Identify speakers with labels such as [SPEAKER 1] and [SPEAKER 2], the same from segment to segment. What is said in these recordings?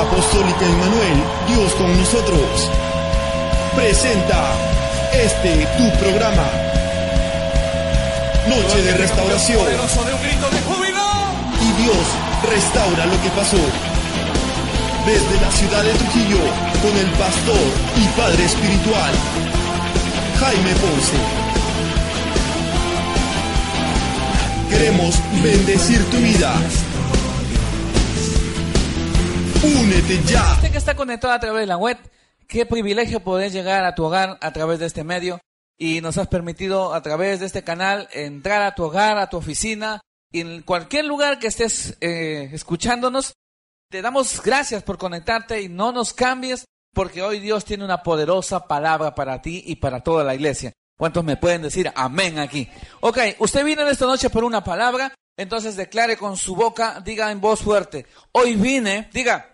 [SPEAKER 1] Apostólica Emmanuel, Dios con nosotros, presenta este tu programa. Noche de restauración. Y Dios restaura lo que pasó. Desde la ciudad de Trujillo, con el pastor y padre espiritual, Jaime Ponce. Queremos bendecir tu vida. Únete ya.
[SPEAKER 2] Usted que está conectado a través de la web, qué privilegio poder llegar a tu hogar a través de este medio y nos has permitido a través de este canal entrar a tu hogar, a tu oficina en cualquier lugar que estés eh, escuchándonos. Te damos gracias por conectarte y no nos cambies porque hoy Dios tiene una poderosa palabra para ti y para toda la iglesia. ¿Cuántos me pueden decir amén aquí? Ok, usted vino en esta noche por una palabra, entonces declare con su boca, diga en voz fuerte, hoy vine, diga,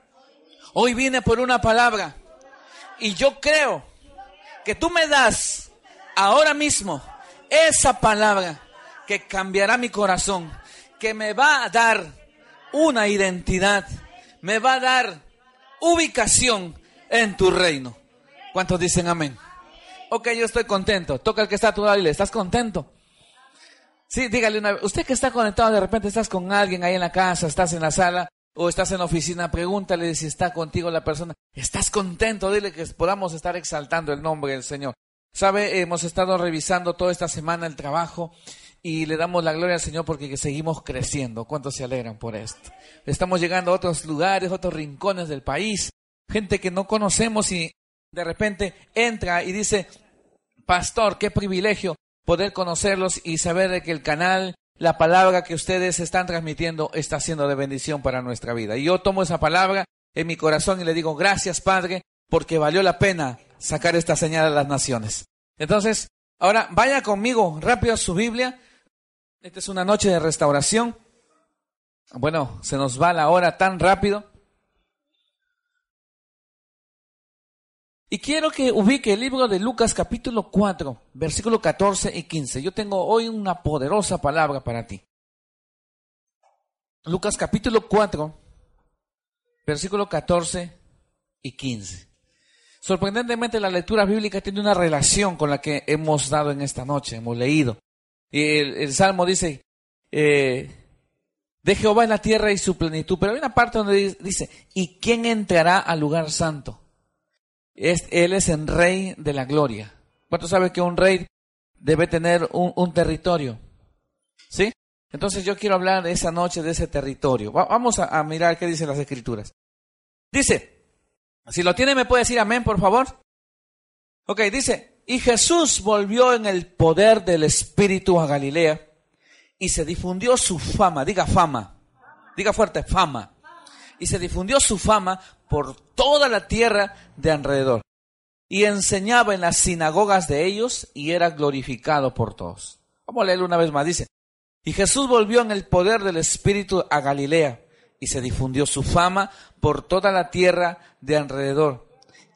[SPEAKER 2] hoy vine por una palabra y yo creo que tú me das ahora mismo esa palabra que cambiará mi corazón, que me va a dar una identidad, me va a dar ubicación en tu reino. ¿Cuántos dicen amén? Ok, yo estoy contento. Toca el que está a tu lado y le estás contento. Sí, dígale una vez. Usted que está conectado, de repente estás con alguien ahí en la casa, estás en la sala o estás en la oficina, pregúntale si está contigo la persona. ¿Estás contento? Dile que podamos estar exaltando el nombre del Señor. Sabe, hemos estado revisando toda esta semana el trabajo y le damos la gloria al Señor porque seguimos creciendo. ¿Cuántos se alegran por esto? Estamos llegando a otros lugares, otros rincones del país. Gente que no conocemos y de repente entra y dice, pastor, qué privilegio poder conocerlos y saber que el canal, la palabra que ustedes están transmitiendo está siendo de bendición para nuestra vida. Y yo tomo esa palabra en mi corazón y le digo, gracias Padre, porque valió la pena sacar esta señal a las naciones. Entonces, ahora vaya conmigo rápido a su Biblia. Esta es una noche de restauración. Bueno, se nos va la hora tan rápido. Y quiero que ubique el libro de Lucas capítulo 4, versículo 14 y 15. Yo tengo hoy una poderosa palabra para ti. Lucas capítulo 4, versículo 14 y 15. Sorprendentemente la lectura bíblica tiene una relación con la que hemos dado en esta noche, hemos leído. Y el, Salmo dice, eh, de Jehová es la tierra y su plenitud, pero hay una parte donde dice, ¿y quién entrará al lugar santo? Es, él es el rey de la gloria. ¿Cuánto sabe que un rey debe tener un, territorio? ¿Sí? Entonces yo quiero hablar esa noche de ese territorio. Va, vamos a, a, mirar qué dicen las escrituras. Dice, si lo tiene me puede decir amén, por favor. Ok, dice, y Jesús volvió en el poder del Espíritu a Galilea y se difundió su fama, diga fama, diga fuerte, fama. Y se difundió su fama por toda la tierra de alrededor. Y enseñaba en las sinagogas de ellos y era glorificado por todos. Vamos a leerlo una vez más. Dice, y Jesús volvió en el poder del Espíritu a Galilea y se difundió su fama por toda la tierra de alrededor.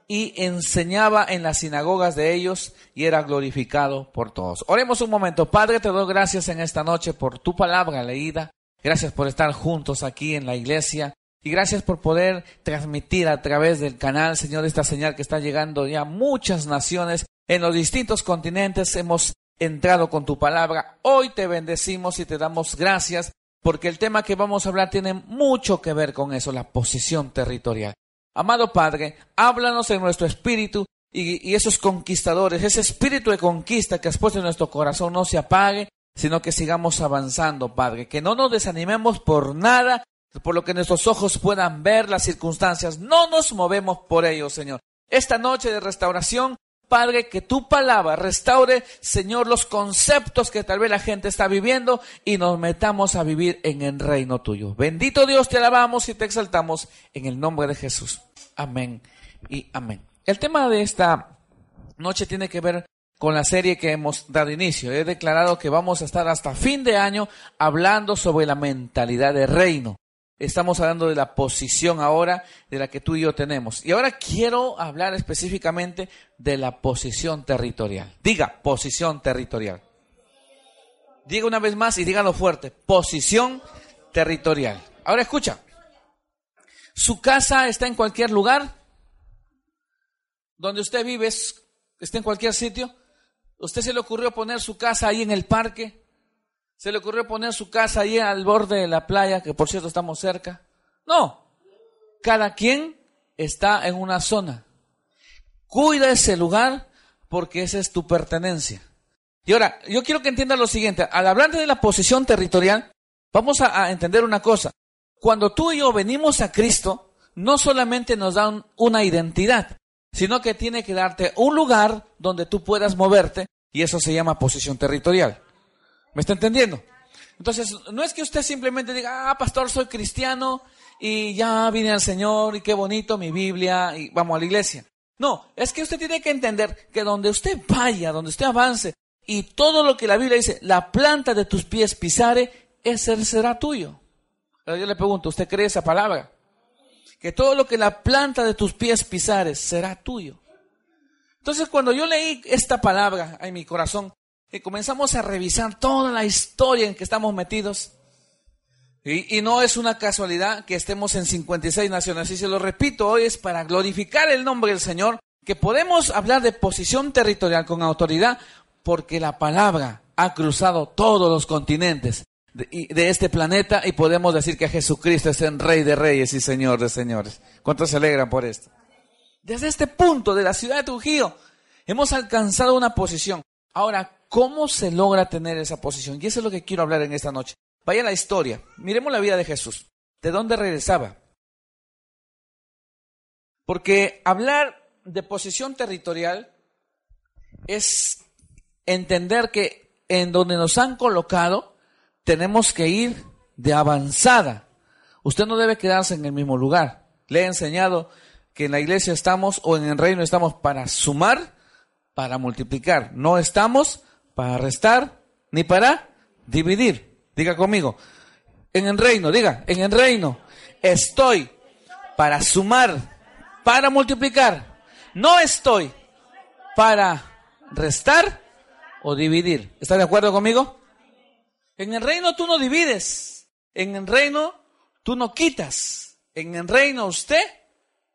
[SPEAKER 2] Y enseñaba en las sinagogas de ellos y era glorificado por todos. Oremos un momento. Padre, te doy gracias en esta noche por tu palabra leída. Gracias por estar juntos aquí en la iglesia. Y gracias por poder transmitir a través del canal, Señor, esta señal que está llegando ya a muchas naciones en los distintos continentes. Hemos entrado con tu palabra. Hoy te bendecimos y te damos gracias porque el tema que vamos a hablar tiene mucho que ver con eso, la posición territorial. Amado Padre, háblanos en nuestro espíritu y, y esos conquistadores, ese espíritu de conquista que has puesto en nuestro corazón no se apague, sino que sigamos avanzando, Padre, que no nos desanimemos por nada, por lo que nuestros ojos puedan ver las circunstancias. No nos movemos por ello, Señor. Esta noche de restauración Padre, que tu palabra restaure, Señor, los conceptos que tal vez la gente está viviendo y nos metamos a vivir en el reino tuyo. Bendito Dios, te alabamos y te exaltamos en el nombre de Jesús. Amén y amén. El tema de esta noche tiene que ver con la serie que hemos dado inicio. He declarado que vamos a estar hasta fin de año hablando sobre la mentalidad de reino. Estamos hablando de la posición ahora de la que tú y yo tenemos. Y ahora quiero hablar específicamente de la posición territorial. Diga, posición territorial. Diga una vez más y dígalo fuerte. Posición territorial. Ahora escucha. ¿Su casa está en cualquier lugar? ¿Donde usted vive está en cualquier sitio? ¿Usted se le ocurrió poner su casa ahí en el parque? ¿Se le ocurrió poner su casa ahí al borde de la playa, que por cierto estamos cerca? No. Cada quien está en una zona. Cuida ese lugar porque esa es tu pertenencia. Y ahora, yo quiero que entienda lo siguiente. Al hablar de la posición territorial, vamos a, a entender una cosa. Cuando tú y yo venimos a Cristo, no solamente nos dan una identidad, sino que tiene que darte un lugar donde tú puedas moverte y eso se llama posición territorial. ¿Me está entendiendo? Entonces, no es que usted simplemente diga, ah, pastor, soy cristiano y ya vine al Señor y qué bonito mi Biblia y vamos a la iglesia. No, es que usted tiene que entender que donde usted vaya, donde usted avance y todo lo que la Biblia dice, la planta de tus pies pisare, ese será tuyo. Pero yo le pregunto, ¿usted cree esa palabra? que todo lo que la planta de tus pies pisares será tuyo. Entonces cuando yo leí esta palabra en mi corazón y comenzamos a revisar toda la historia en que estamos metidos, y, no es una casualidad que estemos en 56 naciones, y se lo repito, hoy es para glorificar el nombre del Señor, que podemos hablar de posición territorial con autoridad, porque la palabra ha cruzado todos los continentes de, este planeta y podemos decir que Jesucristo es el Rey de Reyes y Señor de Señores. ¿Cuántos se alegran por esto? Desde este punto de la ciudad de Trujillo hemos alcanzado una posición. Ahora, ¿cómo se logra tener esa posición? Y eso es lo que quiero hablar en esta noche. Vaya la historia. Miremos la vida de Jesús. ¿De dónde regresaba? Porque hablar de posición territorial es entender que en donde nos han colocado tenemos que ir de avanzada. Usted no debe quedarse en el mismo lugar. Le he enseñado que en la iglesia estamos o en el reino estamos para sumar, para multiplicar. No estamos para restar ni para dividir. Diga conmigo. En el reino, diga, en el reino estoy para sumar, para multiplicar. No estoy para restar o dividir. ¿Está de acuerdo conmigo? En el reino tú no divides. En el reino tú no quitas. En el reino usted,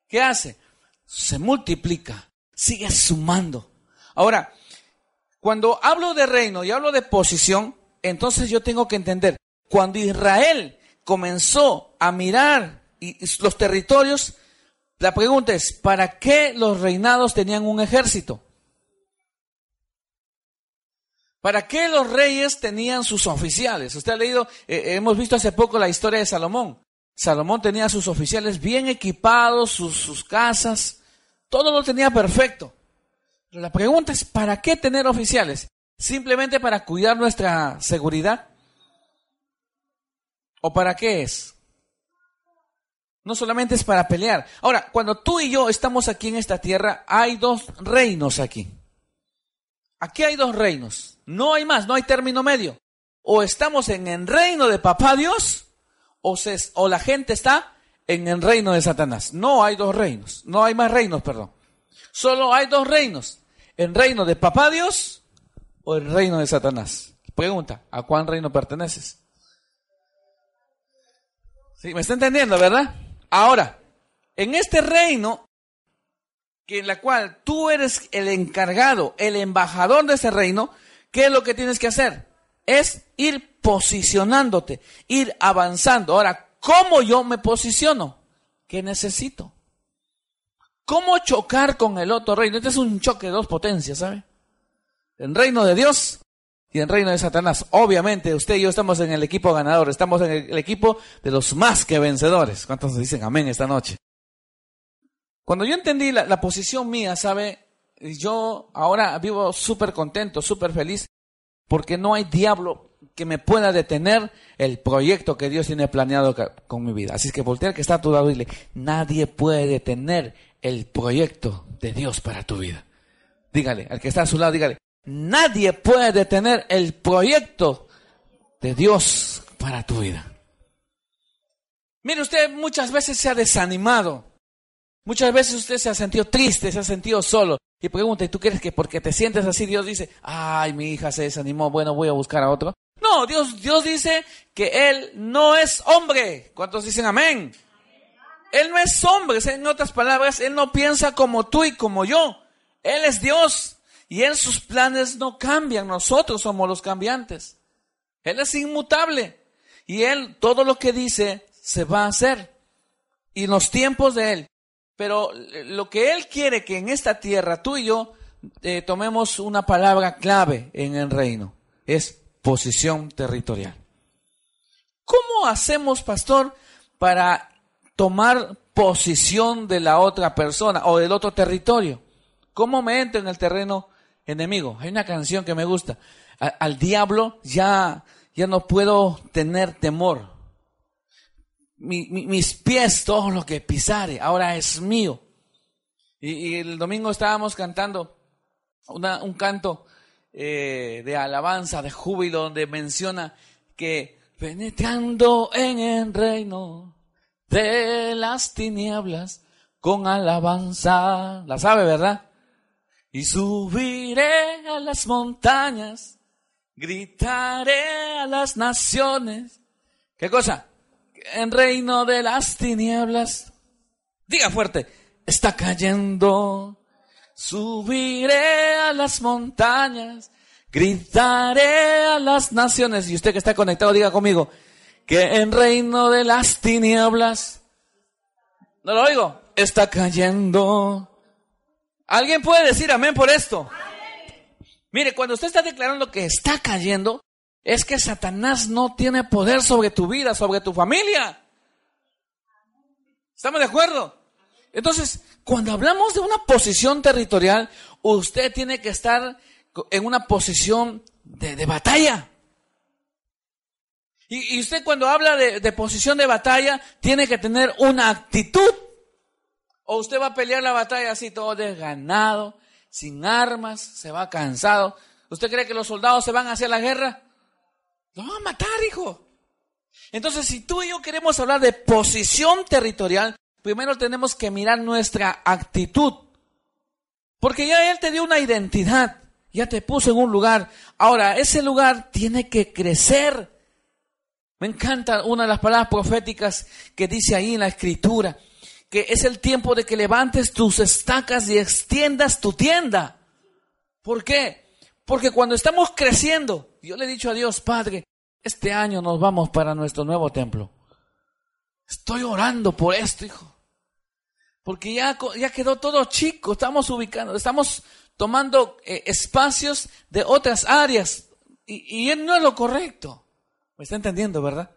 [SPEAKER 2] ¿qué hace? Se multiplica, sigue sumando. Ahora, cuando hablo de reino y hablo de posición, entonces yo tengo que entender, cuando Israel comenzó a mirar los territorios, la pregunta es, ¿para qué los reinados tenían un ejército? ¿Para qué los reyes tenían sus oficiales? Usted ha leído, eh, hemos visto hace poco la historia de Salomón. Salomón tenía sus oficiales bien equipados, sus, sus casas, todo lo tenía perfecto. La pregunta es, ¿para qué tener oficiales? ¿Simplemente para cuidar nuestra seguridad? ¿O para qué es? No solamente es para pelear. Ahora, cuando tú y yo estamos aquí en esta tierra, hay dos reinos aquí. Aquí hay dos reinos. No hay más, no hay término medio. O estamos en el reino de papá Dios o, o la gente está en el reino de Satanás. No hay dos reinos, no hay más reinos, perdón. Solo hay dos reinos, el reino de papá Dios o el reino de Satanás. Pregunta, ¿a cuál reino perteneces? ¿Sí? ¿Me está entendiendo, verdad? Ahora, en este reino, que en la cual tú eres el encargado, el embajador de ese reino, ¿Qué es lo que tienes que hacer? Es ir posicionándote, ir avanzando. Ahora, ¿cómo yo me posiciono? ¿Qué necesito? ¿Cómo chocar con el otro reino? Este es un choque de dos potencias, ¿sabe? El reino de Dios y el reino de Satanás. Obviamente, usted y yo estamos en el equipo ganador, estamos en el, equipo de los más que vencedores. ¿Cuántos dicen amén esta noche? Cuando yo entendí la, posición mía, ¿sabe? yo ahora vivo súper contento, súper feliz, porque no hay diablo que me pueda detener el proyecto que Dios tiene planeado con mi vida. Así que voltea al que está a tu lado y dile, nadie puede detener el proyecto de Dios para tu vida. Dígale, al que está a su lado, dígale, nadie puede detener el proyecto de Dios para tu vida. Mire, usted muchas veces se ha desanimado. Muchas veces usted se ha sentido triste, se ha sentido solo. Y pregunta, ¿y tú crees que porque te sientes así Dios dice, ay, mi hija se desanimó, bueno, voy a buscar a otro? No, Dios, Dios dice que Él no es hombre. ¿Cuántos dicen amén? Él no es hombre, en otras palabras, Él no piensa como tú y como yo. Él es Dios y Él sus planes no cambian, nosotros somos los cambiantes. Él es inmutable y Él todo lo que dice se va a hacer y los tiempos de Él. Pero lo que Él quiere que en esta tierra tú y yo eh, tomemos una palabra clave en el reino, es posición territorial. ¿Cómo hacemos, pastor, para tomar posición de la otra persona o del otro territorio? ¿Cómo me entro en el terreno enemigo? Hay una canción que me gusta. Al diablo ya, ya no puedo tener temor. Mi- mi- mis pies, todo lo que pisare, ahora es mío. Y, el domingo estábamos cantando un canto eh, de alabanza, de júbilo, donde menciona que penetrando en el reino de las tinieblas con alabanza, la sabe, ¿verdad? Y subiré a las montañas, gritaré a las naciones. ¿Qué cosa? En reino de las tinieblas. Diga fuerte, está cayendo. Subiré a las montañas, gritaré a las naciones. Y usted que está conectado, diga conmigo, que en reino de las tinieblas, no lo oigo, está cayendo. ¿Alguien puede decir amén por esto? Mire, cuando usted está declarando que está cayendo, es que Satanás no tiene poder sobre tu vida, sobre tu familia. ¿Estamos de acuerdo? Entonces, cuando hablamos de una posición territorial, usted tiene que estar en una posición de, de batalla. Y, usted cuando habla de, de posición de batalla, tiene que tener una actitud. O usted va a pelear la batalla así todo desganado, sin armas, se va cansado. ¿Usted cree que los soldados se van hacia la guerra? Lo van a matar, hijo. Entonces, si tú y yo queremos hablar de posición territorial, primero tenemos que mirar nuestra actitud. Porque ya Él te dio una identidad, ya te puso en un lugar. Ahora, ese lugar tiene que crecer. Me encanta una de las palabras proféticas que dice ahí en la escritura, que es el tiempo de que levantes tus estacas y extiendas tu tienda. ¿Por qué? Porque cuando estamos creciendo, yo le he dicho a Dios, Padre, este año nos vamos para nuestro nuevo templo. Estoy orando por esto, hijo. Porque ya, ya quedó todo chico, estamos ubicando, estamos tomando eh, espacios de otras áreas y, y no es lo correcto. ¿Me está entendiendo, verdad?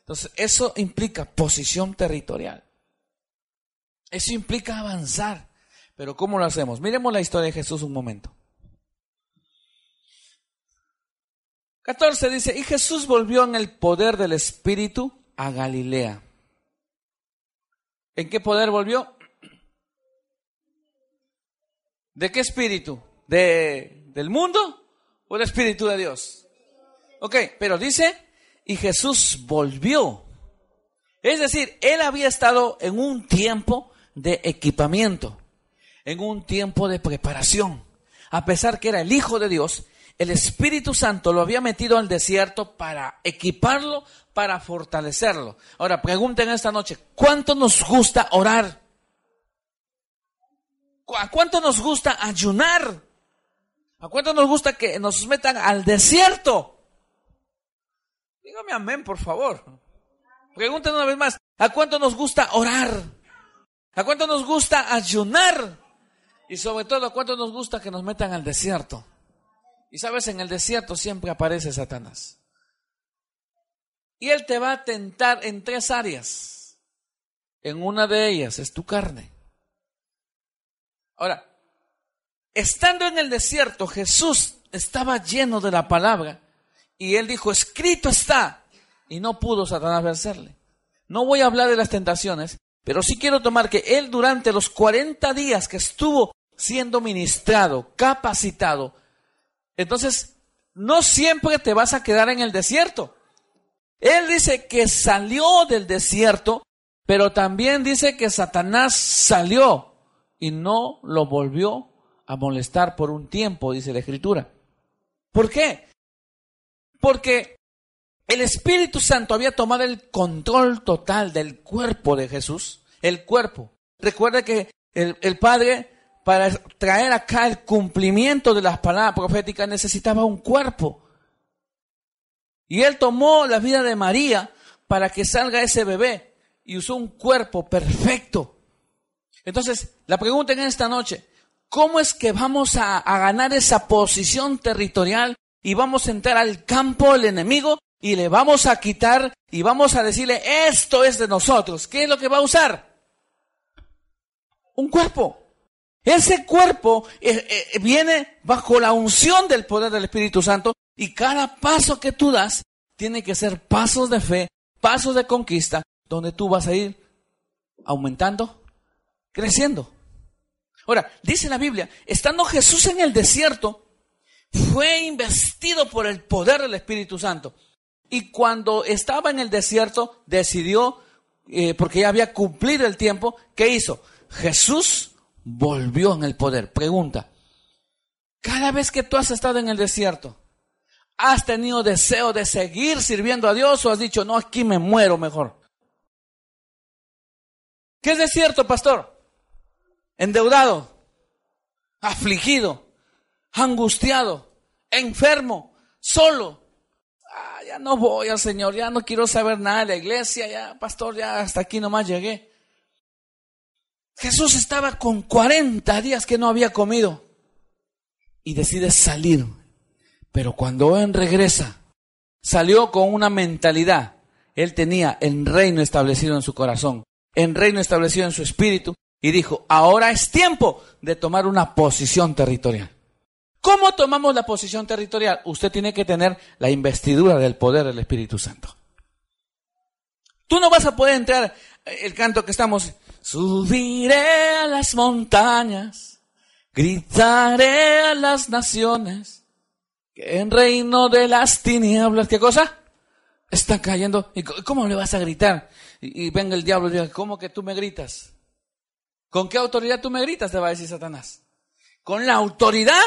[SPEAKER 2] Entonces, eso implica posición territorial. Eso implica avanzar. Pero ¿cómo lo hacemos? Miremos la historia de Jesús un momento. 14 dice, y Jesús volvió en el poder del Espíritu a Galilea. ¿En qué poder volvió? ¿De qué espíritu? ¿De, ¿Del mundo o del Espíritu de Dios? Ok, pero dice, y Jesús volvió. Es decir, él había estado en un tiempo de equipamiento, en un tiempo de preparación. A pesar que era el Hijo de Dios, el Espíritu Santo lo había metido al desierto para equiparlo, para fortalecerlo. Ahora, pregunten esta noche, ¿cuánto nos gusta orar? ¿Cu- ¿A cuánto nos gusta ayunar? ¿A cuánto nos gusta que nos metan al desierto? Dígame amén, por favor. Pregunten una vez más, ¿a cuánto nos gusta orar? ¿A cuánto nos gusta ayunar? Y sobre todo, ¿a cuánto nos gusta que nos metan al desierto? Y sabes, en el desierto siempre aparece Satanás. Y él te va a tentar en tres áreas. En una de ellas es tu carne. Ahora, estando en el desierto, Jesús estaba lleno de la palabra y él dijo, escrito está, y no pudo Satanás vencerle. No voy a hablar de las tentaciones, pero sí quiero tomar que él durante los 40 días que estuvo siendo ministrado, capacitado, entonces no siempre te vas a quedar en el desierto. Él dice que salió del desierto, pero también dice que Satanás salió y no lo volvió a molestar por un tiempo, dice la escritura. ¿Por qué? Porque el Espíritu Santo había tomado el control total del cuerpo de Jesús, el cuerpo. Recuerda que el, Padre, para traer acá el cumplimiento de las palabras proféticas, necesitaba un cuerpo. Y Él tomó la vida de María para que salga ese bebé y usó un cuerpo perfecto. Entonces, la pregunta en esta noche, ¿cómo es que vamos a ganar esa posición territorial y vamos a entrar al campo del enemigo y le vamos a quitar y vamos a decirle, esto es de nosotros. ¿Qué es lo que va a usar? Un cuerpo. Ese cuerpo eh, eh, viene bajo la unción del poder del Espíritu Santo y cada paso que tú das tiene que ser pasos de fe, pasos de conquista, donde tú vas a ir aumentando, creciendo. Ahora, dice la Biblia, estando Jesús en el desierto, fue investido por el poder del Espíritu Santo. Y cuando estaba en el desierto, decidió, eh, porque ya había cumplido el tiempo, ¿qué hizo? Jesús volvió en el poder. Pregunta, cada vez que tú has estado en el desierto, ¿has tenido deseo de seguir sirviendo a Dios o has dicho, no, aquí me muero mejor? ¿Qué es desierto, pastor? Endeudado, afligido, angustiado, enfermo, solo, ya no voy al Señor, ya no quiero saber nada de la iglesia, ya, pastor, ya hasta aquí nomás llegué. Jesús estaba con 40 días que no había comido y decide salir. Pero cuando él regresa, salió con una mentalidad. Él tenía el reino establecido en su corazón, el reino establecido en su espíritu y dijo, ahora es tiempo de tomar una posición territorial. ¿Cómo tomamos la posición territorial? Usted tiene que tener la investidura del poder del Espíritu Santo. Tú no vas a poder entrar eh, el canto que estamos, subiré a las montañas, gritaré a las naciones, que en reino de las tinieblas, ¿qué cosa? Está cayendo. ¿Y cómo le vas a gritar? Y, venga el diablo y diga, ¿cómo que tú me gritas? ¿Con qué autoridad tú me gritas? Te va a decir Satanás. Con la autoridad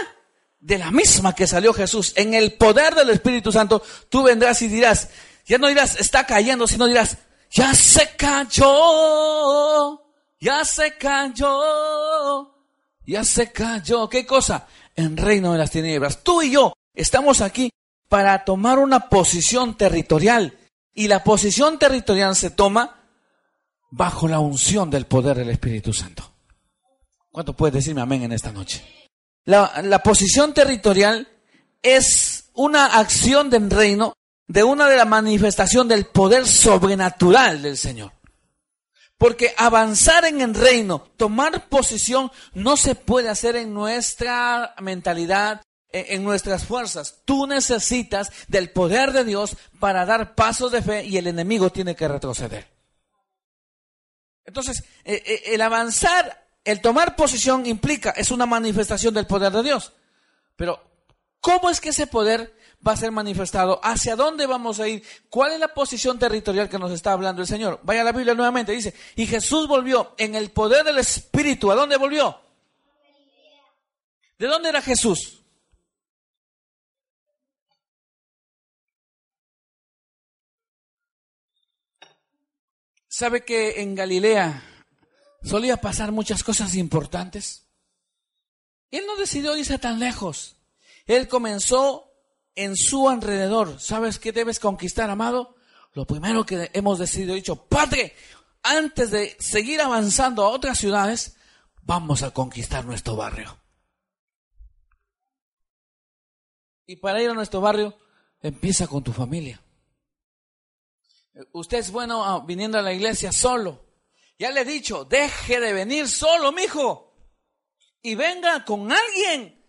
[SPEAKER 2] de la misma que salió Jesús, en el poder del Espíritu Santo, tú vendrás y dirás, ya no dirás, está cayendo, sino dirás, ya se cayó, ya se cayó, ya se cayó. ¿Qué cosa? En reino de las tinieblas. Tú y yo estamos aquí para tomar una posición territorial. Y la posición territorial se toma bajo la unción del poder del Espíritu Santo. ¿Cuánto puedes decirme amén en esta noche? La, posición territorial es una acción del reino de una de la manifestación del poder sobrenatural del Señor. Porque avanzar en el reino, tomar posición, no se puede hacer en nuestra mentalidad, en, nuestras fuerzas. Tú necesitas del poder de Dios para dar pasos de fe y el enemigo tiene que retroceder. Entonces, eh, eh, el avanzar el tomar posición implica, es una manifestación del poder de Dios. Pero, ¿cómo es que ese poder va a ser manifestado? ¿Hacia dónde vamos a ir? ¿Cuál es la posición territorial que nos está hablando el Señor? Vaya a la Biblia nuevamente, dice, y Jesús volvió en el poder del Espíritu. ¿A dónde volvió? ¿De dónde era Jesús? ¿Sabe que en Galilea solía pasar muchas cosas importantes. Él no decidió irse tan lejos. Él comenzó en su alrededor. ¿Sabes qué debes conquistar, amado? Lo primero que hemos decidido, dicho, Padre, antes de seguir avanzando a otras ciudades, vamos a conquistar nuestro barrio. Y para ir a nuestro barrio, empieza con tu familia. Usted es bueno ah, viniendo a la iglesia solo. Ya le he dicho, deje de venir solo, mijo. y venga con alguien.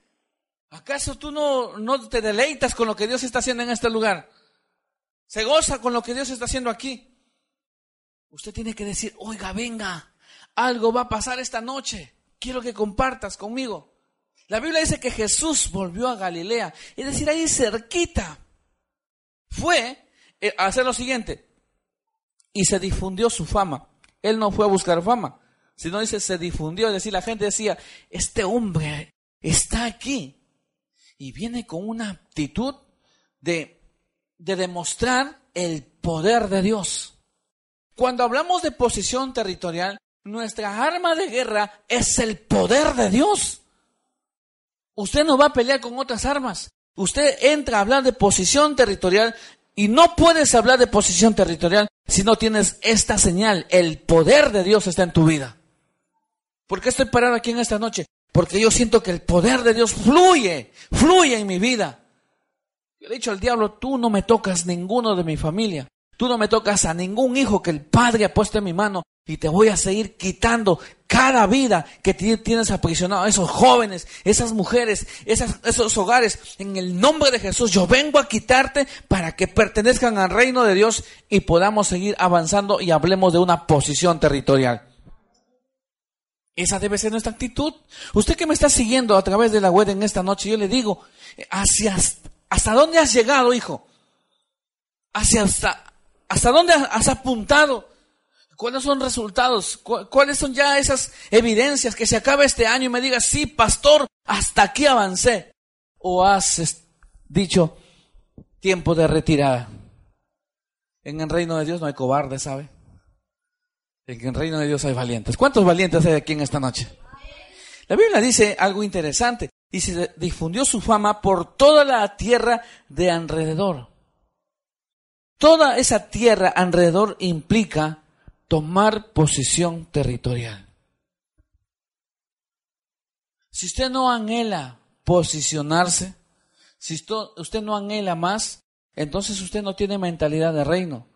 [SPEAKER 2] ¿Acaso tú no, no te deleitas con lo que Dios está haciendo en este lugar? ¿Se goza con lo que Dios está haciendo aquí? Usted tiene que decir, oiga, venga, algo va a pasar esta noche. Quiero que compartas conmigo. La Biblia dice que Jesús volvió a Galilea, es decir, ahí cerquita. Fue eh, a hacer lo siguiente, y se difundió su fama. Él no fue a buscar fama, sino dice, se difundió, es decir, la gente decía, este hombre está aquí y viene con una actitud de, de demostrar el poder de Dios. Cuando hablamos de posición territorial, nuestra arma de guerra es el poder de Dios. Usted no va a pelear con otras armas. Usted entra a hablar de posición territorial y no puedes hablar de posición territorial si no tienes esta señal. El poder de Dios está en tu vida. ¿Por qué estoy parado aquí en esta noche? Porque yo siento que el poder de Dios fluye, fluye en mi vida. Yo le he dicho al diablo, tú no me tocas ninguno de mi familia. Tú no me tocas a ningún hijo que el Padre ha puesto en mi mano y te voy a seguir quitando cada vida que tienes aprisionado, esos jóvenes, esas mujeres, esos hogares. En el nombre de Jesús, yo vengo a quitarte para que pertenezcan al reino de Dios y podamos seguir avanzando y hablemos de una posición territorial. Esa debe ser nuestra actitud. Usted que me está siguiendo a través de la web en esta noche, yo le digo, hacia, ¿hasta dónde has llegado, hijo? Hacia hasta, ¿Hasta dónde has apuntado? ¿Cuáles son resultados? ¿Cuáles son ya esas evidencias que se acaba este año y me digas, sí, pastor, hasta aquí avancé? ¿O has dicho, tiempo de retirada? En el reino de Dios no hay cobardes, ¿sabe? En el reino de Dios hay valientes. ¿Cuántos valientes hay aquí en esta noche? La Biblia dice algo interesante. Y se difundió su fama por toda la tierra de alrededor. Toda esa tierra alrededor implica tomar posición territorial. Si usted no anhela posicionarse, si usted no anhela más, entonces usted no tiene mentalidad de reino.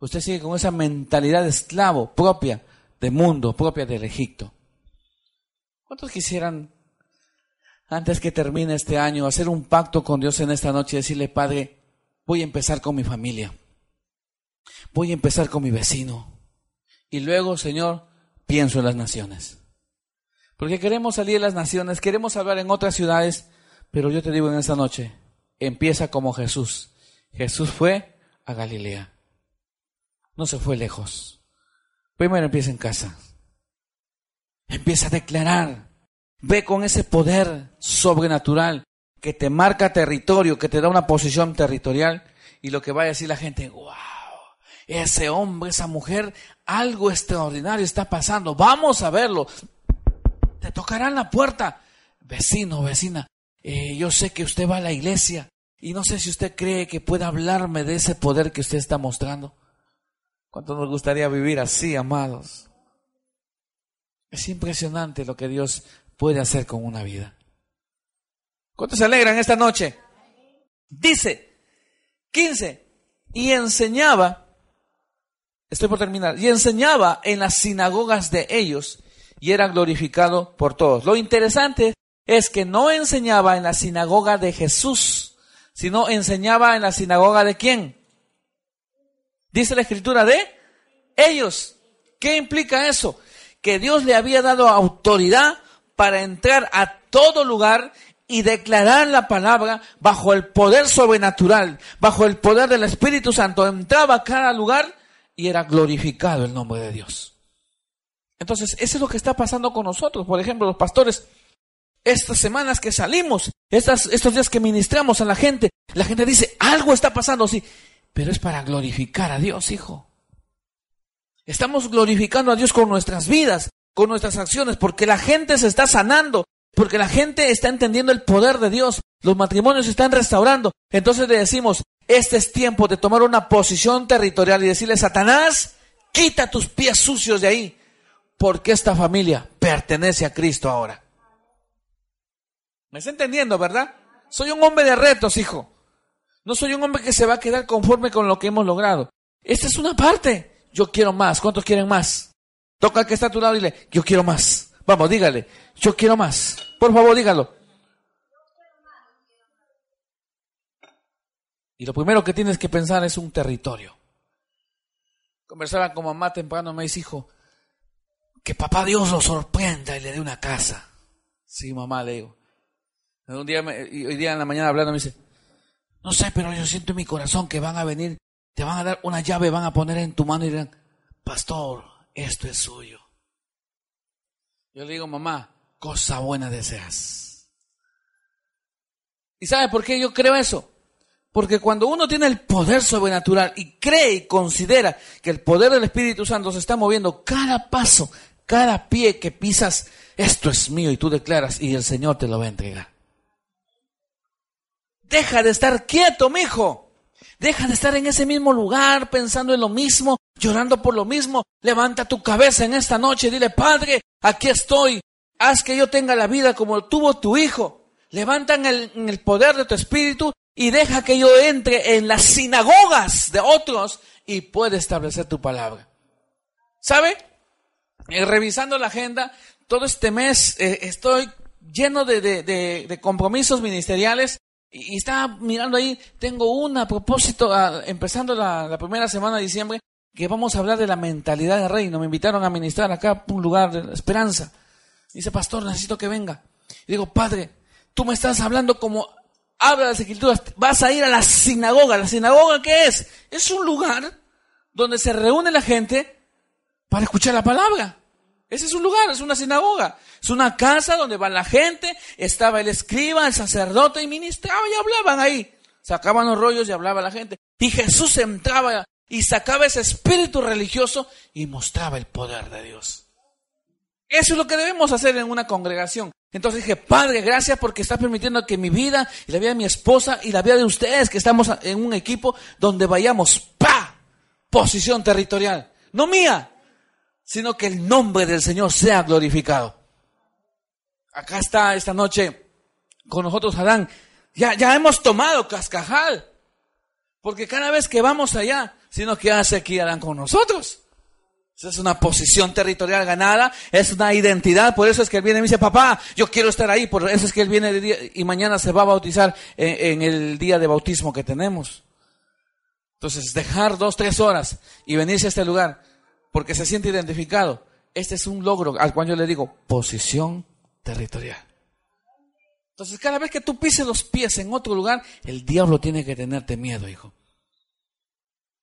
[SPEAKER 2] Usted sigue con esa mentalidad de esclavo propia del mundo, propia del Egipto. ¿Cuántos quisieran, antes que termine este año, hacer un pacto con Dios en esta noche y decirle, Padre, voy a empezar con mi familia? Voy a empezar con mi vecino. Y luego, Señor, pienso en las naciones. Porque queremos salir de las naciones, queremos hablar en otras ciudades, pero yo te digo en esta noche, empieza como Jesús. Jesús fue a Galilea. No se fue lejos. Primero empieza en casa. Empieza a declarar. Ve con ese poder sobrenatural que te marca territorio, que te da una posición territorial y lo que va a decir la gente, wow, ese hombre, esa mujer, algo extraordinario está pasando. Vamos a verlo. Te tocarán la puerta. Vecino, vecina, eh, yo sé que usted va a la iglesia y no sé si usted cree que puede hablarme de ese poder que usted está mostrando. ¿Cuánto nos gustaría vivir así, amados? Es impresionante lo que Dios puede hacer con una vida. ¿Cuántos se alegran esta noche? Dice 15, y enseñaba Estoy por terminar. Y enseñaba en las sinagogas de ellos y era glorificado por todos. Lo interesante es que no enseñaba en la sinagoga de Jesús, sino enseñaba en la sinagoga de quién? Dice la escritura de ellos. ¿Qué implica eso? Que Dios le había dado autoridad para entrar a todo lugar y declarar la palabra bajo el poder sobrenatural, bajo el poder del Espíritu Santo. Entraba a cada lugar y era glorificado el nombre de Dios. Entonces, eso es lo que está pasando con nosotros. Por ejemplo, los pastores, estas semanas que salimos, estas, estos días que ministramos a la gente, la gente dice, algo está pasando, sí, pero es para glorificar a Dios, hijo. Estamos glorificando a Dios con nuestras vidas, con nuestras acciones, porque la gente se está sanando, porque la gente está entendiendo el poder de Dios, los matrimonios se están restaurando. Entonces le decimos, este es tiempo de tomar una posición territorial y decirle, Satanás, quita tus pies sucios de ahí, porque esta familia pertenece a Cristo ahora. ¿Me está entendiendo, verdad? Soy un hombre de retos, hijo. No soy un hombre que se va a quedar conforme con lo que hemos logrado. Esta es una parte. Yo quiero más. ¿Cuántos quieren más? Toca al que está a tu lado y dile, yo quiero más. Vamos, dígale, yo quiero más. Por favor, dígalo. Y lo primero que tienes que pensar es un territorio. Conversaba con mamá temprano, me dice, hijo, que papá Dios lo sorprenda y le dé una casa. Sí, mamá, le digo. Un día, hoy día en la mañana hablando me dice, no sé, pero yo siento en mi corazón que van a venir, te van a dar una llave, van a poner en tu mano y dirán, pastor, esto es suyo. Yo le digo, mamá, cosa buena deseas. ¿Y sabe por qué yo creo eso? Porque cuando uno tiene el poder sobrenatural y cree y considera que el poder del Espíritu Santo se está moviendo cada paso, cada pie que pisas, esto es mío y tú declaras y el Señor te lo va a entregar. Deja de estar quieto, mijo. Deja de estar en ese mismo lugar pensando en lo mismo, llorando por lo mismo. Levanta tu cabeza en esta noche y dile, Padre, aquí estoy. Haz que yo tenga la vida como tuvo tu hijo. Levanta en el, en el poder de tu espíritu y deja que yo entre en las sinagogas de otros y pueda establecer tu palabra. ¿Sabe? Eh, revisando la agenda, todo este mes eh, estoy lleno de, de, de, compromisos ministeriales y, estaba mirando ahí, tengo un a propósito, empezando la, la, primera semana de diciembre, que vamos a hablar de la mentalidad del reino. Me invitaron a ministrar acá un lugar de esperanza. Dice, pastor, necesito que venga. Y digo, padre, tú me estás hablando como habla las escrituras, vas a ir a la sinagoga. ¿La sinagoga qué es? Es un lugar donde se reúne la gente para escuchar la palabra. Ese es un lugar, es una sinagoga. Es una casa donde va la gente, estaba el escriba, el sacerdote y ministraba y hablaban ahí. Sacaban los rollos y hablaba la gente. Y Jesús entraba y sacaba ese espíritu religioso y mostraba el poder de Dios. Eso es lo que debemos hacer en una congregación. Entonces dije, Padre, gracias porque estás permitiendo que mi vida y la vida de mi esposa y la vida de ustedes, que estamos en un equipo donde vayamos, pa, posición territorial. No mía, sino que el nombre del Señor sea glorificado. Acá está esta noche con nosotros Adán. Ya, ya hemos tomado cascajal. Porque cada vez que vamos allá, sino que hace aquí Adán con nosotros. Esa es una posición territorial ganada, es una identidad, por eso es que él viene y me dice, papá, yo quiero estar ahí, por eso es que él viene y mañana se va a bautizar en, el día de bautismo que tenemos. Entonces, dejar dos, tres horas y venirse a este lugar porque se siente identificado, este es un logro al cual yo le digo posición territorial. Entonces, cada vez que tú pises los pies en otro lugar, el diablo tiene que tenerte miedo, hijo.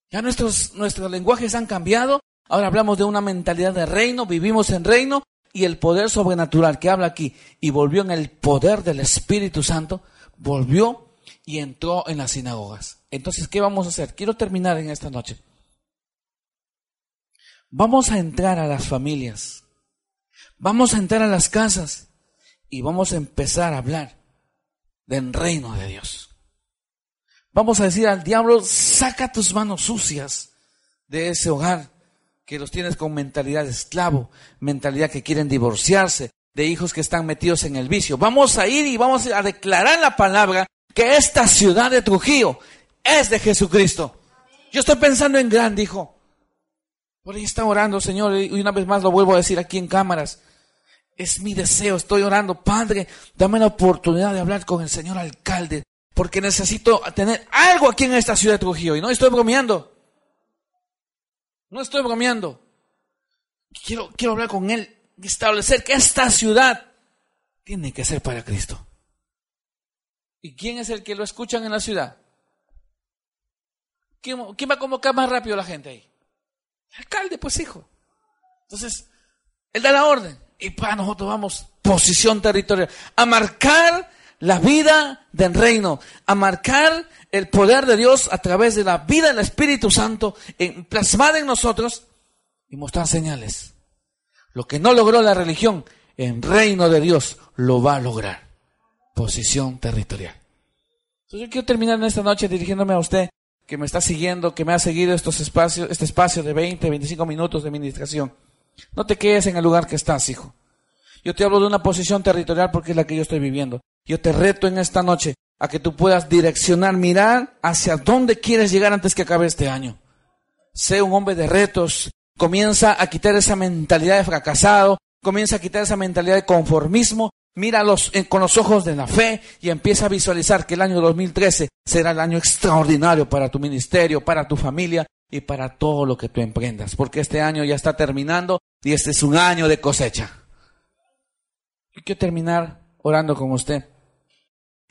[SPEAKER 2] Ya nuestros, nuestros lenguajes han cambiado, Ahora hablamos de una mentalidad de reino, vivimos en reino y el poder sobrenatural que habla aquí y volvió en el poder del Espíritu Santo, volvió y entró en las sinagogas. Entonces, ¿qué vamos a hacer? Quiero terminar en esta noche. Vamos a entrar a las familias, vamos a entrar a las casas y vamos a empezar a hablar del reino de Dios. Vamos a decir al diablo, saca tus manos sucias de ese hogar que los tienes con mentalidad de esclavo, mentalidad que quieren divorciarse, de hijos que están metidos en el vicio. Vamos a ir y vamos a declarar la palabra que esta ciudad de Trujillo es de Jesucristo. Yo estoy pensando en grande, hijo. Por ahí está orando, Señor, y una vez más lo vuelvo a decir aquí en cámaras. Es mi deseo, estoy orando, Padre, dame la oportunidad de hablar con el señor alcalde, porque necesito tener algo aquí en esta ciudad de Trujillo. Y no estoy bromeando. No estoy bromeando. Quiero, quiero hablar con Él y establecer que esta ciudad tiene que ser para Cristo. ¿Y quién es el que lo escuchan en la ciudad? ¿Quién, va a convocar más rápido a la gente ahí? El alcalde, pues hijo. Entonces, él da la orden. Y para nosotros vamos, posición territorial, a marcar la vida del reino, a marcar el poder de Dios a través de la vida del Espíritu Santo en, plasmada en nosotros y mostrar señales. Lo que no logró la religión, en reino de Dios lo va a lograr. Posición territorial. Entonces yo quiero terminar en esta noche dirigiéndome a usted que me está siguiendo, que me ha seguido estos espacios, este espacio de 20, 25 minutos de administración. No te quedes en el lugar que estás, hijo. Yo te hablo de una posición territorial porque es la que yo estoy viviendo. Yo te reto en esta noche a que tú puedas direccionar, mirar hacia dónde quieres llegar antes que acabe este año. Sé un hombre de retos. Comienza a quitar esa mentalidad de fracasado, Comienza a quitar esa mentalidad de conformismo. Mira los, eh, con los ojos de la fe y empieza a visualizar que el año 2013 será el año extraordinario para tu ministerio, para tu familia y para todo lo que tú emprendas. Porque este año ya está terminando y este es un año de cosecha. Quiero terminar orando con usted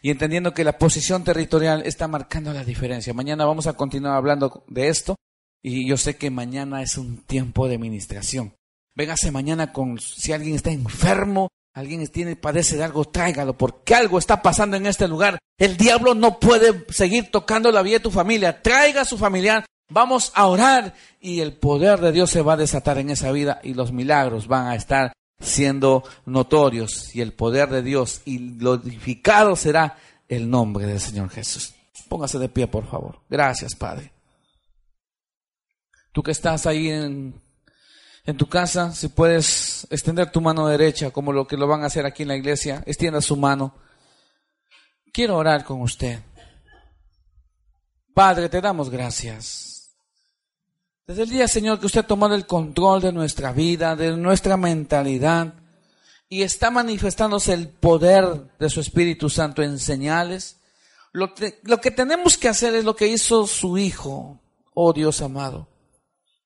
[SPEAKER 2] y entendiendo que la posición territorial está marcando la diferencia. Mañana vamos a continuar hablando de esto y yo sé que mañana es un tiempo de administración. Véngase mañana con si alguien está enfermo, alguien tiene padece de algo, tráigalo porque algo está pasando en este lugar. El diablo no puede seguir tocando la vida de tu familia. Traiga a su familiar, vamos a orar y el poder de Dios se va a desatar en esa vida y los milagros van a estar siendo notorios y el poder de Dios y glorificado será el nombre del Señor Jesús. Póngase de pie, por favor. Gracias, Padre. Tú que estás ahí en, en tu casa, si puedes extender tu mano derecha, como lo que lo van a hacer aquí en la iglesia, extienda su mano. Quiero orar con usted. Padre, te damos gracias desde el día, Señor, que usted ha tomado el control de nuestra vida, de nuestra mentalidad, y está manifestándose el poder de su Espíritu Santo en señales, lo que, lo que tenemos que hacer es lo que hizo su Hijo, oh Dios amado.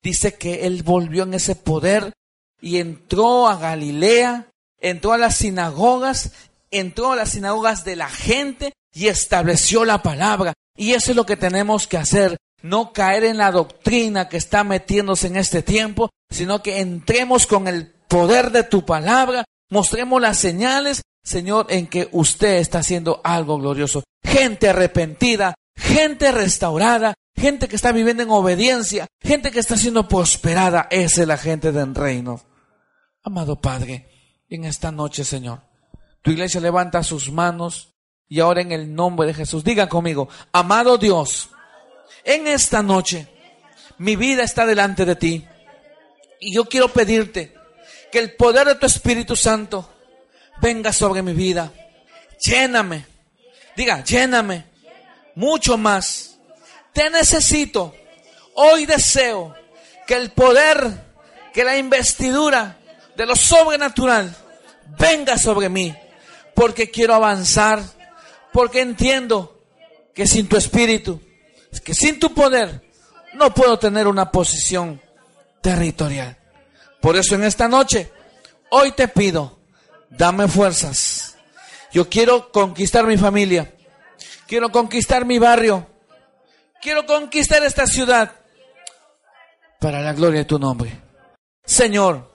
[SPEAKER 2] Dice que Él volvió en ese poder y entró a Galilea, entró a las sinagogas, entró a las sinagogas de la gente y estableció la palabra. Y eso es lo que tenemos que hacer no caer en la doctrina que está metiéndose en este tiempo, sino que entremos con el poder de tu palabra, mostremos las señales, Señor, en que usted está haciendo algo glorioso. Gente arrepentida, gente restaurada, gente que está viviendo en obediencia, gente que está siendo prosperada, esa es la gente del reino. Amado Padre, en esta noche, Señor, tu iglesia levanta sus manos y ahora en el nombre de Jesús, digan conmigo, amado Dios, en esta noche, mi vida está delante de ti. Y yo quiero pedirte que el poder de tu Espíritu Santo venga sobre mi vida. Lléname. Diga, lléname. Mucho más. Te necesito. Hoy deseo que el poder, que la investidura de lo sobrenatural venga sobre mí. Porque quiero avanzar. Porque entiendo que sin tu Espíritu es que sin tu poder no puedo tener una posición territorial. Por eso en esta noche, hoy te pido, dame fuerzas. Yo quiero conquistar mi familia. Quiero conquistar mi barrio. Quiero conquistar esta ciudad para la gloria de tu nombre. Señor,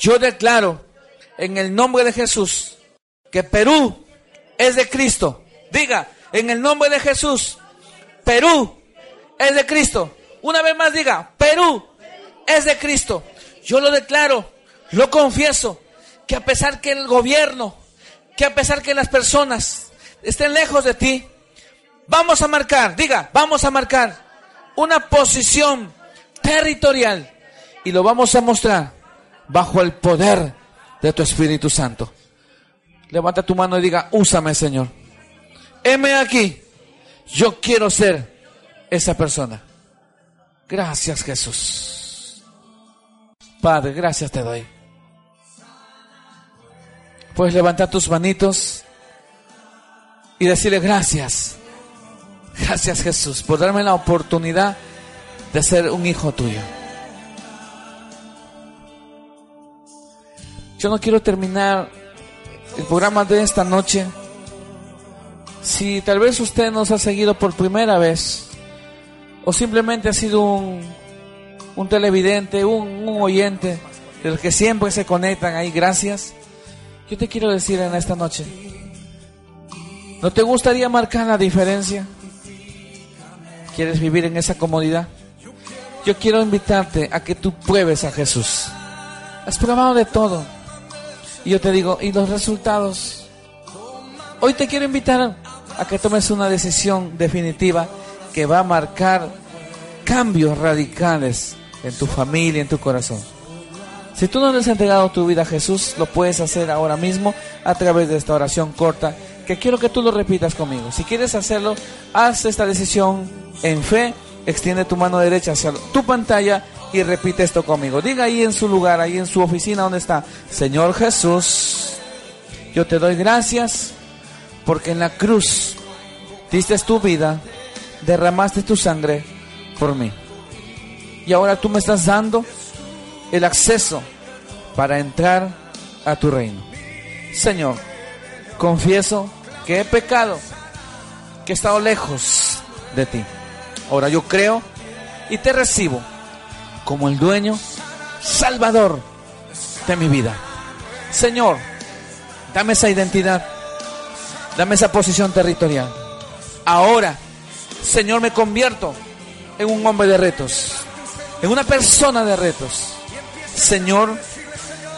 [SPEAKER 2] yo declaro en el nombre de Jesús que Perú es de Cristo. Diga, en el nombre de Jesús, Perú es de Cristo. Una vez más diga, Perú es de Cristo. Yo lo declaro, lo confieso, que a pesar que el gobierno, que a pesar que las personas estén lejos de ti, vamos a marcar, diga, vamos a marcar una posición territorial y lo vamos a mostrar bajo el poder de tu Espíritu Santo. Levanta tu mano y diga, úsame Señor. Heme aquí yo quiero ser esa persona. Gracias Jesús. Padre, gracias te doy. Puedes levantar tus manitos y decirle gracias. Gracias Jesús por darme la oportunidad de ser un hijo tuyo. Yo no quiero terminar el programa de esta noche si tal vez usted nos ha seguido por primera vez o simplemente ha sido un, un televidente, un, oyente del que siempre se conectan ahí, gracias. Yo te quiero decir en esta noche, ¿no te gustaría marcar la diferencia? ¿Quieres vivir en esa comodidad? Yo quiero invitarte a que tú pruebes a Jesús. Has probado de todo. Y yo te digo, ¿y los resultados? Hoy te quiero invitar a que tomes una decisión definitiva que va a marcar cambios radicales en tu familia, en tu corazón. Si tú no le has entregado tu vida a Jesús, lo puedes hacer ahora mismo a través de esta oración corta, que quiero que tú lo repitas conmigo. Si quieres hacerlo, haz esta decisión en fe, extiende tu mano derecha hacia tu pantalla y repite esto conmigo. Diga ahí en su lugar, ahí en su oficina donde está. Señor Jesús, yo te doy gracias porque en la cruz diste tu vida, derramaste tu sangre por mí. Y ahora tú me estás dando el acceso para entrar a tu reino. Señor, confieso que he pecado, que he estado lejos de ti. Ahora yo creo y te recibo como el dueño, salvador de mi vida. Señor, dame esa identidad, dame esa posición territorial. Ahora, Señor, me convierto en un hombre de retos, en una persona de retos. Señor,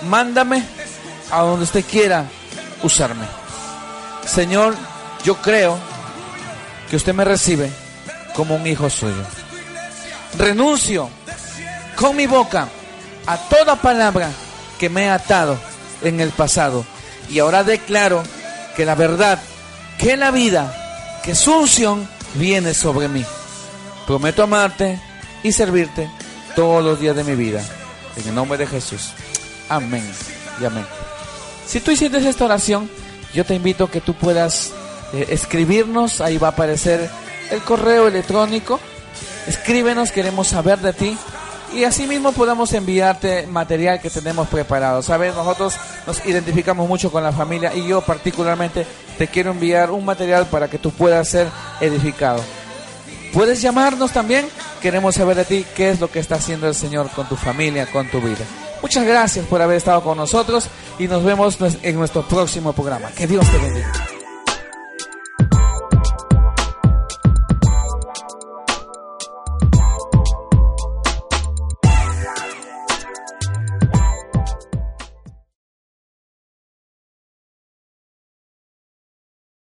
[SPEAKER 2] mándame a donde usted quiera usarme. Señor, yo creo que usted me recibe como un hijo suyo. Renuncio con mi boca a toda palabra que me ha atado en el pasado. Y ahora declaro que la verdad, que la vida, que su unción viene sobre mí. Prometo amarte y servirte todos los días de mi vida. En el nombre de Jesús. Amén y amén. Si tú hiciste esta oración, yo te invito a que tú puedas eh, escribirnos. Ahí va a aparecer el correo electrónico. Escríbenos, queremos saber de ti. Y así mismo podemos enviarte material que tenemos preparado. Sabes, nosotros nos identificamos mucho con la familia y yo particularmente te quiero enviar un material para que tú puedas ser edificado. Puedes llamarnos también. Queremos saber de ti qué es lo que está haciendo el Señor con tu familia, con tu vida. Muchas gracias por haber estado con nosotros y nos vemos en nuestro próximo programa. Que Dios te bendiga.